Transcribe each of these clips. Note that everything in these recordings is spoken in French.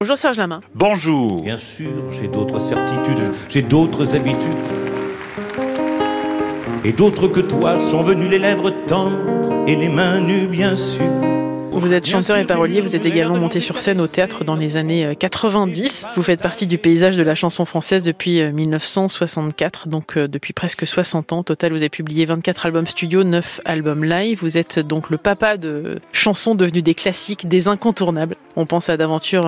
Bonjour Serge Lamain. Bonjour. Bien sûr, j'ai d'autres certitudes, j'ai d'autres habitudes. Et d'autres que toi sont venus les lèvres tendres et les mains nues, bien sûr. Vous êtes chanteur et parolier, vous êtes également monté sur scène au théâtre dans les années 90. Euh, vous faites partie du paysage de la chanson française depuis 1964, euh, donc euh, depuis presque 60 ans. Au total, vous avez publié 24 albums studio, 9 albums live. Vous êtes donc le papa de chansons devenues des classiques, des incontournables. On pense à d'aventure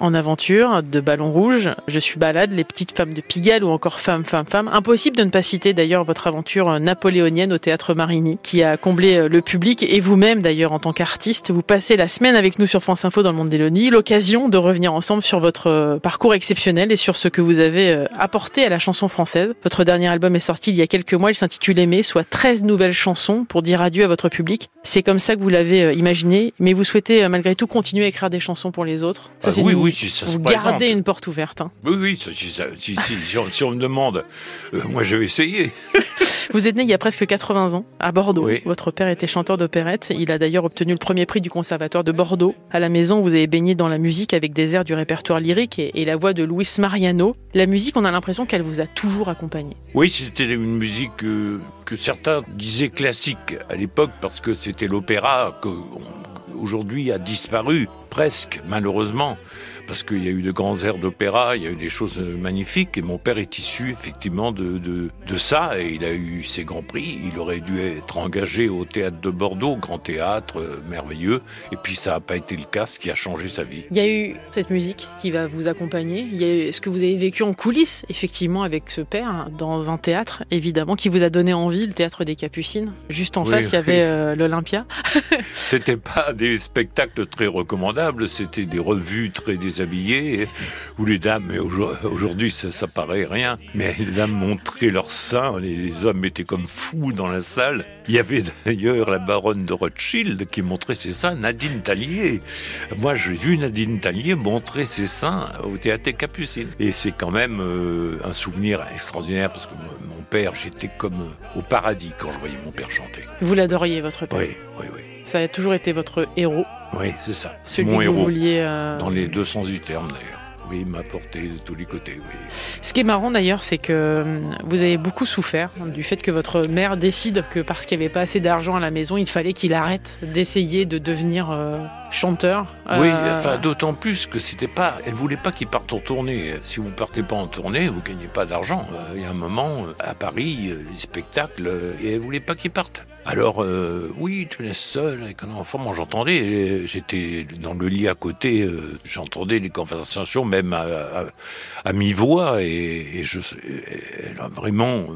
en aventure, de Ballon Rouge, Je suis balade, Les petites femmes de Pigalle ou encore Femme, femme, femme. Impossible de ne pas citer d'ailleurs votre aventure napoléonienne au théâtre Marigny, qui a comblé le public et vous-même d'ailleurs en tant qu'artiste vous passez la semaine avec nous sur France Info dans le monde d'Elonie, l'occasion de revenir ensemble sur votre euh, parcours exceptionnel et sur ce que vous avez euh, apporté à la chanson française. Votre dernier album est sorti il y a quelques mois, il s'intitule Aimer, soit 13 nouvelles chansons pour dire adieu à votre public. C'est comme ça que vous l'avez euh, imaginé, mais vous souhaitez malgré tout continuer à écrire des chansons pour les autres. Ça, ah oui, oui, ça vous gardez une porte ouverte. Hein. Oui, oui, si, si, si, on, me demande, moi je vais essayer. Vous êtes né il y a presque 80 ans à Bordeaux. Votre père était chanteur d'opérette. Il a d'ailleurs obtenu le premier du Conservatoire de Bordeaux. À la maison, vous avez baigné dans la musique avec des airs du répertoire lyrique et, la voix de Luis Mariano. La musique, on a l'impression qu'elle vous a toujours accompagné. Oui, c'était une musique que, que certains disaient classique à l'époque parce que c'était l'opéra que aujourd'hui a disparu presque malheureusement parce qu'il y a eu de grands airs d'opéra, il y a eu des choses magnifiques, et mon père est issu effectivement de, de, de, ça, et il a eu ses grands prix. Il aurait dû être engagé au théâtre de Bordeaux, grand théâtre, euh, merveilleux, et puis ça n'a pas été le cas, ce qui a changé sa vie. Il y a eu cette musique qui va vous accompagner, il y a eu ce que vous avez vécu en coulisses, effectivement, avec ce père, dans un théâtre, évidemment, qui vous a donné envie, le théâtre des Capucines. Juste en face, il y avait euh, l'Olympia? C'était pas des spectacles très recommandables, c'était des revues très désagréables habillés, où les dames, aujourd'hui ça, ça paraît rien, mais les dames montraient leurs seins, les, hommes étaient comme fous dans la salle. Il y avait d'ailleurs la baronne de Rothschild qui montrait ses seins, Nadine Tallier. Moi j'ai vu Nadine Tallier montrer ses seins au théâtre Capucine. Et c'est quand même euh, un souvenir extraordinaire parce que mon père, j'étais comme au paradis quand je voyais mon père chanter. Vous l'adoriez, votre père Oui, oui, oui. Ça a toujours été votre héros Oui, c'est ça. Celui Mon héros. Euh, Dans les deux sens du terme, d'ailleurs. Oui, il m'a porté de tous les côtés, oui. Ce qui est marrant d'ailleurs, c'est que hum, vous avez beaucoup souffert du fait que votre mère décide que parce qu'il n'y avait pas assez d'argent à la maison, il fallait qu'il arrête d'essayer de devenir euh, chanteur. Oui, euh, enfin d'autant plus que c'était pas, elle voulait pas qu'il parte en tournée. Si vous partez pas en tournée, vous gagnez pas d'argent. Il y a un moment à Paris, les spectacles, et elle voulait pas qu'il parte. Alors, euh, oui, tu es seul avec un enfant. Moi, j'entendais, j'étais dans le lit à côté, euh, j'entendais les conversations, même à, mi-voix, et, je, vraiment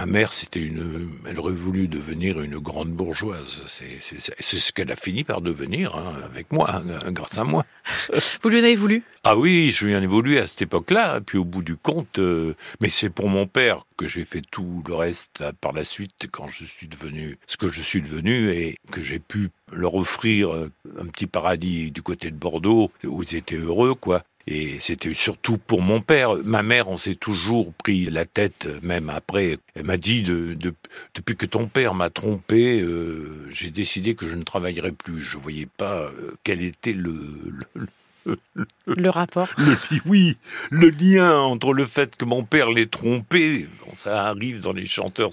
Ma mère, c'était une, elle aurait voulu devenir une grande bourgeoise. C'est ce qu'elle a fini par devenir hein, avec moi, hein, grâce à moi. Vous lui en avez voulu? Ah oui, je lui en ai voulu à cette époque-là. Puis au bout du compte, euh, mais c'est pour mon père que j'ai fait tout le reste par la suite quand je suis devenu ce que je suis devenu et que j'ai pu leur offrir un petit paradis du côté de Bordeaux où ils étaient heureux, quoi. Et c'était surtout pour mon père. Ma mère, on s'est toujours pris la tête, même après. Elle m'a dit, de, depuis que ton père m'a trompé, euh, j'ai décidé que je ne travaillerais plus. Je ne voyais pas euh, quel était le, le, rapport Oui, le lien entre le fait que mon père l'ait trompé, ça arrive dans les chanteurs.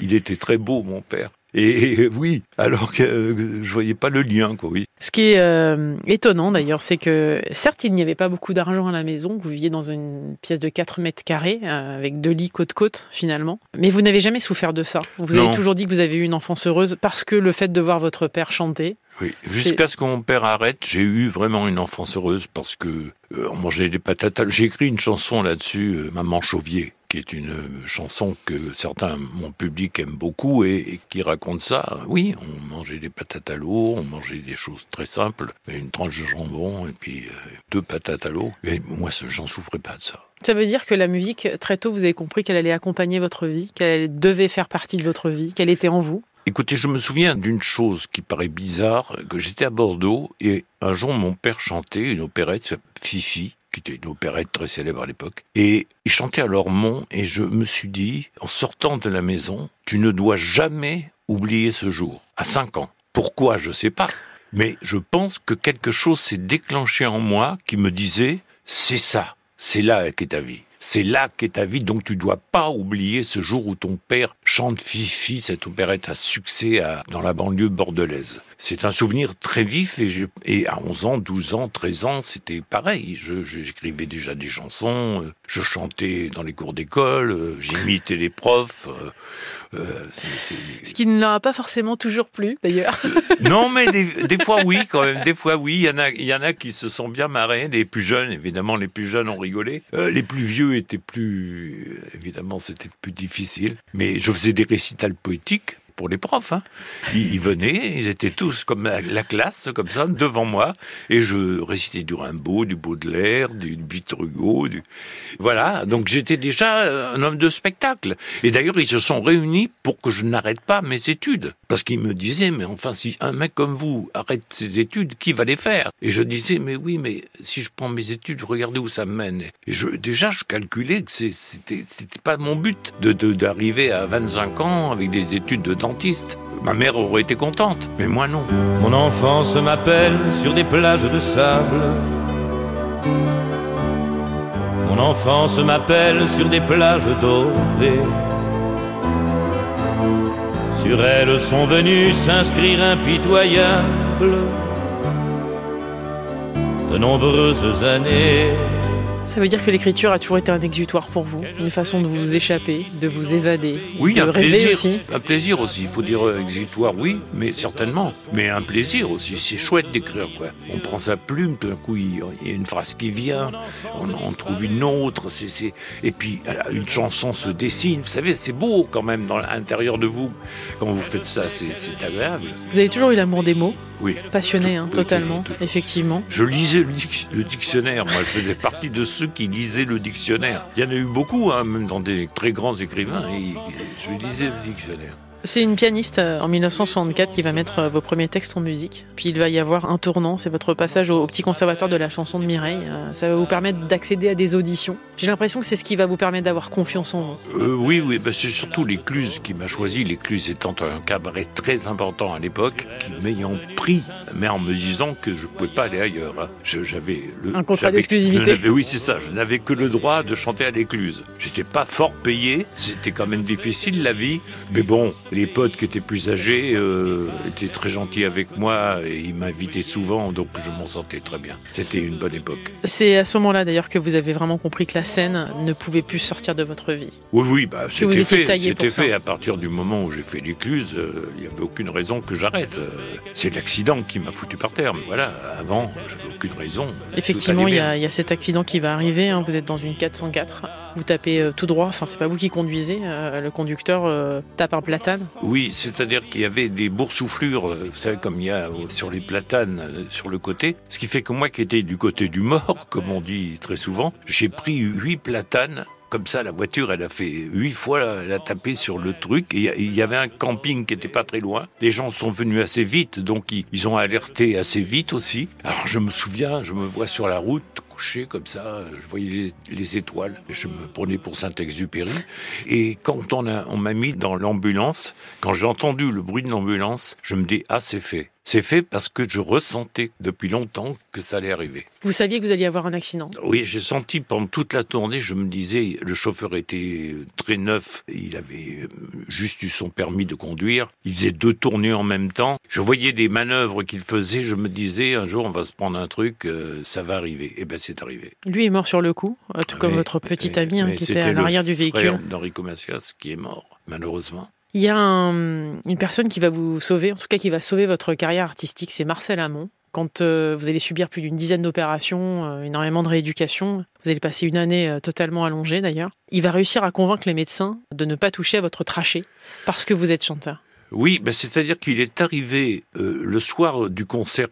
Il était très beau, mon père. Et oui, alors que euh, je voyais pas le lien, quoi, oui. Ce qui est euh, étonnant d'ailleurs, c'est que certes, il n'y avait pas beaucoup d'argent à la maison, vous viviez dans une pièce de 4 mètres carrés, euh, avec deux lits côte-côte finalement, mais vous n'avez jamais souffert de ça. Vous avez toujours dit que vous avez eu une enfance heureuse parce que le fait de voir votre père chanter. Oui, jusqu'à ce que mon père arrête, j'ai eu vraiment une enfance heureuse parce que on mangeait des patates. J'ai écrit une chanson là-dessus, Maman Chauvier qui est une chanson que certains, mon public aime beaucoup et, qui raconte ça. Oui, on mangeait des patates à l'eau, on mangeait des choses très simples, une tranche de jambon et puis euh, deux patates à l'eau. Et moi, j'en souffrais pas de ça. Ça veut dire que la musique, très tôt, vous avez compris qu'elle allait accompagner votre vie, qu'elle devait faire partie de votre vie, qu'elle était en vous? Écoutez, je me souviens d'une chose qui paraît bizarre, que j'étais à Bordeaux et un jour mon père chantait une opérette, Fifi, qui était une opérette très célèbre à l'époque. Et ils chantaient à Lormont et je me suis dit, en sortant de la maison, tu ne dois jamais oublier ce jour, à 5 ans. Pourquoi, je sais pas. Mais je pense que quelque chose s'est déclenché en moi qui me disait, c'est ça, c'est là qu'est ta vie. C'est là qu'est ta vie, donc tu dois pas oublier ce jour où ton père chante Fifi, cette opérette à succès dans la banlieue bordelaise. C'est un souvenir très vif et, et, à 11 ans, 12 ans, 13 ans, c'était pareil. J'écrivais déjà des chansons, euh, je chantais dans les cours d'école, euh, j'imitais les profs. Euh, Ce qui ne leur a pas forcément toujours plu, d'ailleurs. non, mais des, des, fois oui, quand même. Des fois oui, il y en a, y en a qui se sont bien marrés. Les plus jeunes, évidemment, les plus jeunes ont rigolé. les plus vieux était plus, évidemment, c'était plus difficile. Mais je faisais des récitals poétiques pour les profs. Hein. Ils, venaient, ils étaient tous comme la, classe, comme ça, devant moi, et je récitais du Rimbaud, du Baudelaire, du Victor Hugo. Du... Voilà, donc j'étais déjà un homme de spectacle. Et d'ailleurs, ils se sont réunis pour que je n'arrête pas mes études. Parce qu'ils me disaient, mais enfin, si un mec comme vous arrête ses études, qui va les faire? Et je disais, mais oui, mais si je prends mes études, regardez où ça mène. Et déjà, je calculais que c'était pas mon but de d'arriver à 25 ans avec des études de Ma mère aurait été contente, mais moi non. Mon enfance m'appelle sur des plages de sable. Mon enfance m'appelle sur des plages dorées. Sur elles sont venus s'inscrire impitoyables de nombreuses années. Ça veut dire que l'écriture a toujours été un exutoire pour vous, une façon de vous échapper, de vous évader, oui, de un rêver plaisir, aussi. Un plaisir aussi. Il faut dire euh, exutoire, oui, mais certainement. Mais un plaisir aussi. C'est chouette d'écrire, quoi. On prend sa plume, tout d'un coup, il y a une phrase qui vient, on en trouve une autre. C'est, Et puis, une chanson se dessine. Vous savez, c'est beau quand même dans l'intérieur de vous. Quand vous faites ça, c'est agréable. Vous avez toujours eu l'amour des mots? Oui. Passionné, hein, totalement, effectivement. Je lisais le, dictionnaire. Moi, je faisais partie de ceux qui lisaient le dictionnaire. Il y en a eu beaucoup, hein, même dans des très grands écrivains. Et je lisais le dictionnaire. C'est une pianiste euh, en 1964 qui va mettre euh, vos premiers textes en musique. Puis il va y avoir un tournant, c'est votre passage au petit conservatoire de la chanson de Mireille. Euh, ça va vous permettre d'accéder à des auditions. J'ai l'impression que c'est ce qui va vous permettre d'avoir confiance en vous. oui, oui, bah, c'est surtout l'écluse qui m'a choisi. L'écluse étant un cabaret très important à l'époque, qui m'ayant pris, mais en me disant que je ne pouvais pas aller ailleurs. Hein. J'avais le, un contrat d'exclusivité. Oui, c'est ça. Je n'avais que le droit de chanter à l'écluse. J'étais pas fort payé. C'était quand même difficile la vie, mais bon les potes qui étaient plus âgés euh, étaient très gentils avec moi et ils m'invitaient souvent, donc je m'en sortais très bien. C'était une bonne époque. C'est à ce moment-là d'ailleurs que vous avez vraiment compris que la scène ne pouvait plus sortir de votre vie. Oui, oui, bah, c'était fait. C'était fait à partir du moment où j'ai fait l'écluse. Euh, il n'y avait aucune raison que j'arrête. Euh, c'est l'accident qui m'a foutu par terre. Mais voilà, avant, j'avais aucune raison. Effectivement, il y, a cet accident qui va arriver. Hein. Vous êtes dans une 404 vous tapez tout droit, enfin c'est pas vous qui conduisez, le conducteur tape un platane oui, c'est-à-dire qu'il y avait des boursouflures, euh, vous savez, comme il y a sur les platanes euh, sur le côté. Ce qui fait que moi qui étais du côté du mort, comme on dit très souvent, j'ai pris huit platanes comme ça, la voiture, elle a fait huit fois, elle a tapé sur le truc. Il y avait un camping qui était pas très loin. Les gens sont venus assez vite, donc ils, ont alerté assez vite aussi. Alors je me souviens, je me vois sur la route, couché comme ça, je voyais les, étoiles. Je me prenais pour Saint-Exupéry. Et quand on m'a mis dans l'ambulance, quand j'ai entendu le bruit de l'ambulance, je me dis, ah, c'est fait. C'est fait parce que je ressentais depuis longtemps que ça allait arriver. Vous saviez que vous alliez avoir un accident? Oui, j'ai senti pendant toute la tournée, je me disais, le chauffeur était très neuf, il avait euh, juste eu son permis de conduire, il faisait deux tournées en même temps. Je voyais des manœuvres qu'il faisait, je me disais, un jour on va se prendre un truc, euh, ça va arriver. Et eh bien c'est arrivé. Lui est mort sur le coup, euh, tout comme votre petit ami hein, qui était à l'arrière du véhicule. d'Enrico Macias qui est mort, malheureusement. Il y a une personne qui va vous sauver, en tout cas qui va sauver votre carrière artistique, c'est Marcel Amont. Quand euh, vous allez subir plus d'une dizaine d'opérations, euh, énormément de rééducation, vous allez passer une année euh, totalement allongée d'ailleurs, il va réussir à convaincre les médecins de ne pas toucher à votre trachée parce que vous êtes chanteur. Oui, ben c'est-à-dire qu'il est arrivé le soir du concert,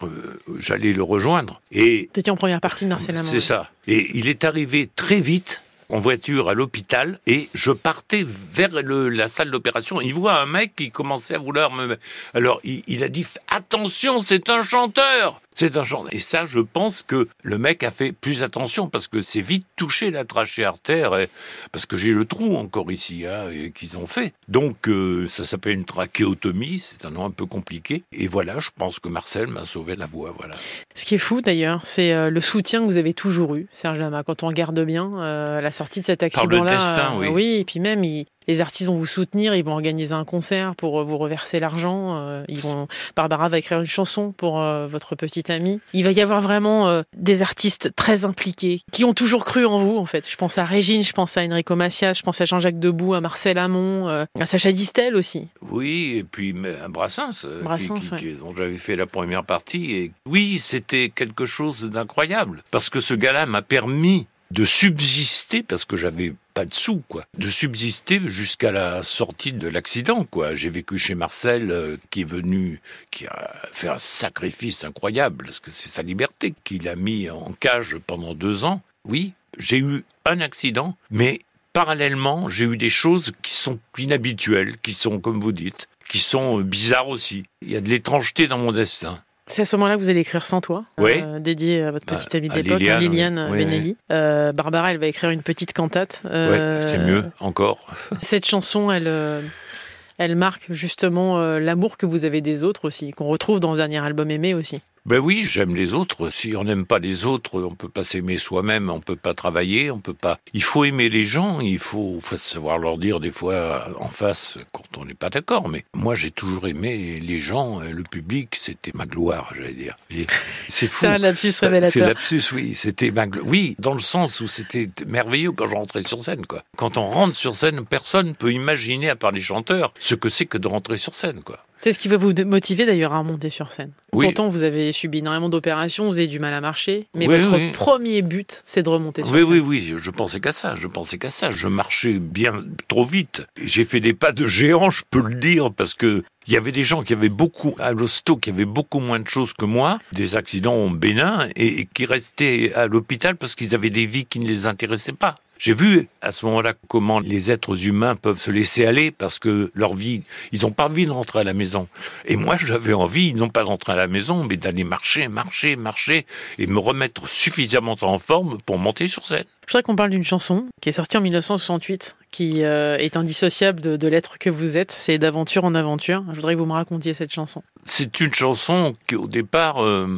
j'allais le rejoindre. Et C'était en première partie de Marcel Amont. C'est ça. Et il est arrivé très vite en voiture à l'hôpital et je partais vers la salle d'opération. Il voit un mec qui commençait à vouloir me... Alors il, a dit attention, c'est un chanteur. C'est un chant. Et ça, je pense que le mec a fait plus attention parce que c'est vite touché la trachée artère, et, parce que j'ai le trou encore ici, hein, qu'ils ont fait. Donc, euh, ça s'appelle une trachéotomie, c'est un nom un peu compliqué. Et voilà, je pense que Marcel m'a sauvé la voix, voilà. Ce qui est fou d'ailleurs, c'est euh, le soutien que vous avez toujours eu, Serge Lama, quand on regarde bien euh, la sortie de cet accident-là. oui. oui, et puis même, il, les artistes vont vous soutenir, ils vont organiser un concert pour euh, vous reverser l'argent. Euh, ils vont, Barbara va écrire une chanson pour euh, votre petite amie. Il va y avoir vraiment des artistes très impliqués qui ont toujours cru en vous, en fait. Je pense à Régine, je pense à Enrico Macias, je pense à Jean-Jacques Debout, à Marcel Amont, à Sacha Distel aussi. Oui, et puis à Brassens, Brassens dont j'avais fait la première partie. Et oui, c'était quelque chose d'incroyable parce que ce gars-là m'a permis de subsister parce que j'avais pas de sous quoi, de subsister jusqu'à la sortie de l'accident quoi. J'ai vécu chez Marcel euh, qui est venu qui a fait un sacrifice incroyable parce que c'est sa liberté qu'il a mis en cage pendant deux ans. Oui, j'ai eu un accident, mais parallèlement, j'ai eu des choses qui sont inhabituelles, qui sont comme vous dites, qui sont euh, bizarres aussi. Il y a de l'étrangeté dans mon destin. C'est à ce moment-là que vous allez écrire Sans toi, euh, dédié à votre petite amie d'époque, Liliane, Liliane Benelli. Euh, Barbara, elle va écrire une petite cantate. Euh, c'est mieux encore. cette chanson, elle, elle marque justement l'amour que vous avez des autres aussi, qu'on retrouve dans le dernier album Aimé aussi. Ben oui, j'aime les autres. Si on n'aime pas les autres, on peut pas s'aimer soi-même, on peut pas travailler, on peut pas. Il faut aimer les gens, il faut, savoir leur dire des fois en face quand on n'est pas d'accord. Mais moi, j'ai toujours aimé les gens, le public, c'était ma gloire, j'allais dire. C'est fou. C'est un lapsus révélateur. C'est lapsus, oui. C'était ma Oui, dans le sens où c'était merveilleux quand je rentrais sur scène, quoi. Quand on rentre sur scène, personne peut imaginer, à part les chanteurs, ce que c'est que de rentrer sur scène, quoi. C'est ce qui va vous motiver d'ailleurs à monter sur scène. Pourtant, vous avez subi énormément d'opérations, vous avez du mal à marcher, mais votre premier but, c'est de remonter sur scène. Oui, oui, oui, je pensais qu'à ça, je pensais qu'à ça. Je marchais bien trop vite. J'ai fait des pas de géant, je peux le dire, parce que il y avait des gens qui avaient beaucoup, à l'hosto, qui avaient beaucoup moins de choses que moi, des accidents bénins, et qui restaient à l'hôpital parce qu'ils avaient des vies qui ne les intéressaient pas. J'ai vu à ce moment-là comment les êtres humains peuvent se laisser aller parce que leur vie, ils n'ont pas envie de rentrer à la maison. Et moi, j'avais envie, non pas de rentrer à la maison, mais d'aller marcher, marcher, marcher et me remettre suffisamment en forme pour monter sur scène. Je voudrais qu'on parle d'une chanson qui est sortie en 1968, qui euh, est indissociable de, l'être que vous êtes. C'est d'aventure en aventure. Je voudrais que vous me racontiez cette chanson. C'est une chanson qui, au départ, euh,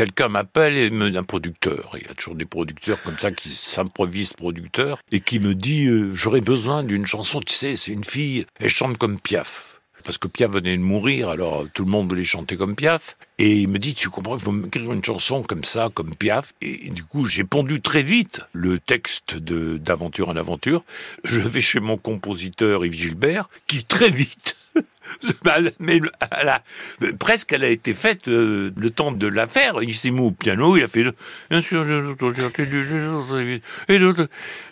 quelqu'un m'appelle et me un producteur. Il y a toujours des producteurs comme ça qui s'improvisent producteurs et qui me dit euh, j'aurais besoin d'une chanson. Tu sais, c'est une fille, elle chante comme Piaf. Parce que Piaf venait de mourir, alors tout le monde voulait chanter comme Piaf. Et il me dit, tu comprends qu'il faut m'écrire une chanson comme ça, comme Piaf? Et du coup, j'ai pondu très vite le texte de d'Aventure en Aventure. Je vais chez mon compositeur Yves Gilbert, qui très vite mais presque elle a été faite euh, le temps de la faire. Il s'est mis au piano, il a fait bien sûr,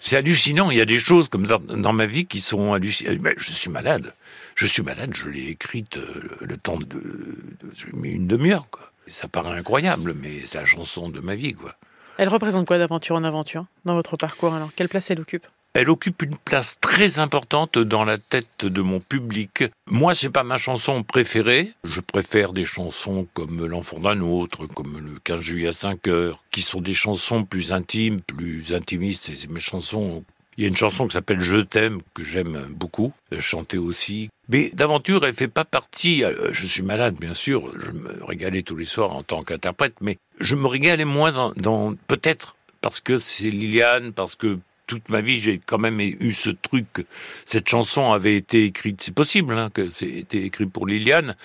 c'est hallucinant. Il y a des choses comme ça dans ma vie qui sont hallucinantes. Je suis malade. Je suis malade. Je l'ai écrite euh, le temps de, de une demi-heure. Ça paraît incroyable, mais c'est la chanson de ma vie, quoi. Elle représente quoi d'aventure en aventure dans votre parcours alors? Quelle place elle occupe? Elle occupe une place très importante dans la tête de mon public. Moi, c'est pas ma chanson préférée. Je préfère des chansons comme L'enfant d'un autre, comme le 15 juillet à 5 heures, qui sont des chansons plus intimes, plus intimistes. C'est mes chansons il y a une chanson qui s'appelle Je t'aime, que j'aime beaucoup, chanter aussi. Mais d'aventure, elle fait pas partie, euh, je suis malade bien sûr, je me régalais tous les soirs en tant qu'interprète, mais je me régalais moins dans, dans peut-être parce que c'est Liliane, parce que toute ma vie, j'ai quand même eu ce truc. Cette chanson avait été écrite, c'est possible hein, que c'était écrit pour Liliane.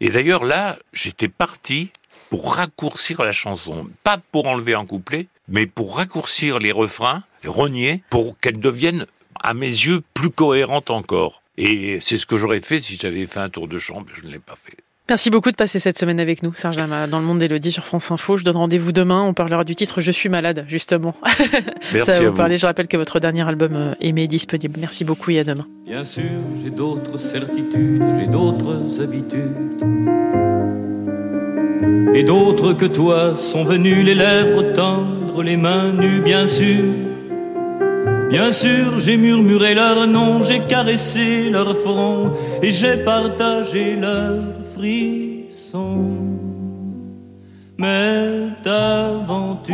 Et d'ailleurs là, j'étais parti pour raccourcir la chanson, pas pour enlever un couplet, mais pour raccourcir les refrains, les renier, pour qu'elle devienne, à mes yeux, plus cohérente encore. Et c'est ce que j'aurais fait si j'avais fait un tour de mais je ne l'ai pas fait. Merci beaucoup de passer cette semaine avec nous, Serge Lama, dans le monde d'Elodie sur France Info. Je donne rendez-vous demain. On parlera du titre Je suis malade, justement. Merci Ça va vous, parler. Je rappelle que votre dernier album euh, Aimé est disponible. Merci beaucoup et à demain. Bien sûr, j'ai d'autres certitudes, j'ai d'autres habitudes. Et d'autres que toi sont venus les lèvres tendres, les mains nues, bien sûr. Bien sûr, j'ai murmuré leur nom, j'ai caressé leur front et j'ai partagé leur mais d'aventure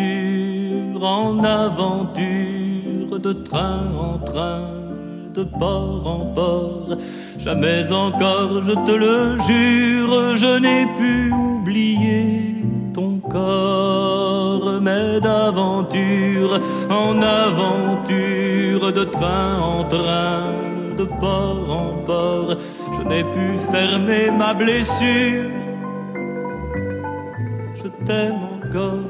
en aventure, de train en train, de port en port. Jamais encore, je te le jure, je n'ai pu oublier ton corps, mais d'aventure en aventure, de train en train, de port en port, je n'ai pu fermer ma blessure je t'aime encore.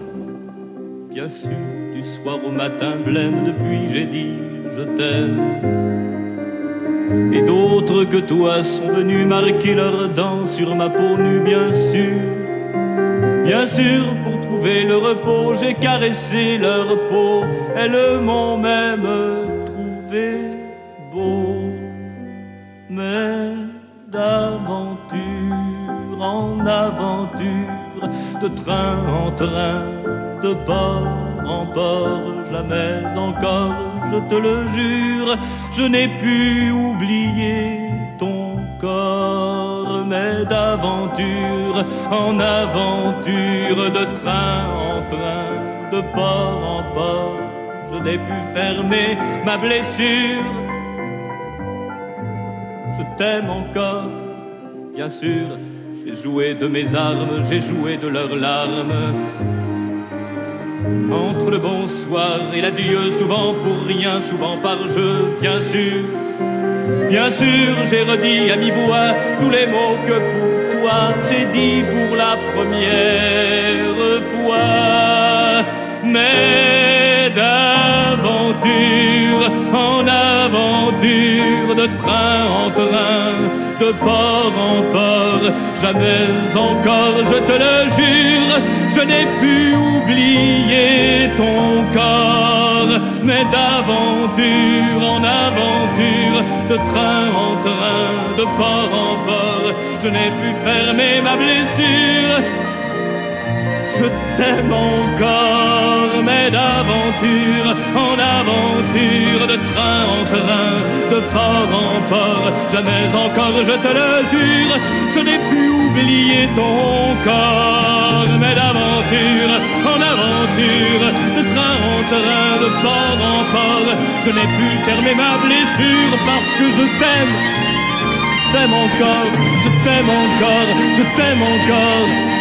Bien sûr, du soir au matin, blême depuis j'ai dit je t'aime. Et d'autres que toi sont venus marquer leurs dents sur ma peau nue, bien sûr. Bien sûr, pour trouver le repos, j'ai caressé leur peau. Elles m'ont même trouvé beau. Mais d'aventure en aventure de train en train, de port en port, jamais encore, je te le jure, je n'ai pu oublier ton corps, mais d'aventure en aventure, de train en train, de port en port, je n'ai pu fermer ma blessure. Je t'aime encore, bien sûr j'ai joué de mes armes, j'ai joué de leurs larmes. Entre le bonsoir et l'adieu, souvent pour rien, souvent par jeu, bien sûr. Bien sûr, j'ai redit à mi-voix tous les mots que pour toi j'ai dit pour la première fois. Mais d'aventure en aventure, de train en train, de port en port, jamais encore, je te le jure, je n'ai pu oublier ton corps, mais d'aventure en aventure, de train en train, de port en port, je n'ai pu fermer ma blessure. Je t'aime encore, mais d'aventure en aventure, de train en train, de port en port, jamais encore, je te le jure, je n'ai pu oublier ton corps, mais d'aventure en aventure, de train en train, de port en port, je n'ai pu fermer ma blessure parce que je t'aime, t'aime encore, je t'aime encore, je t'aime encore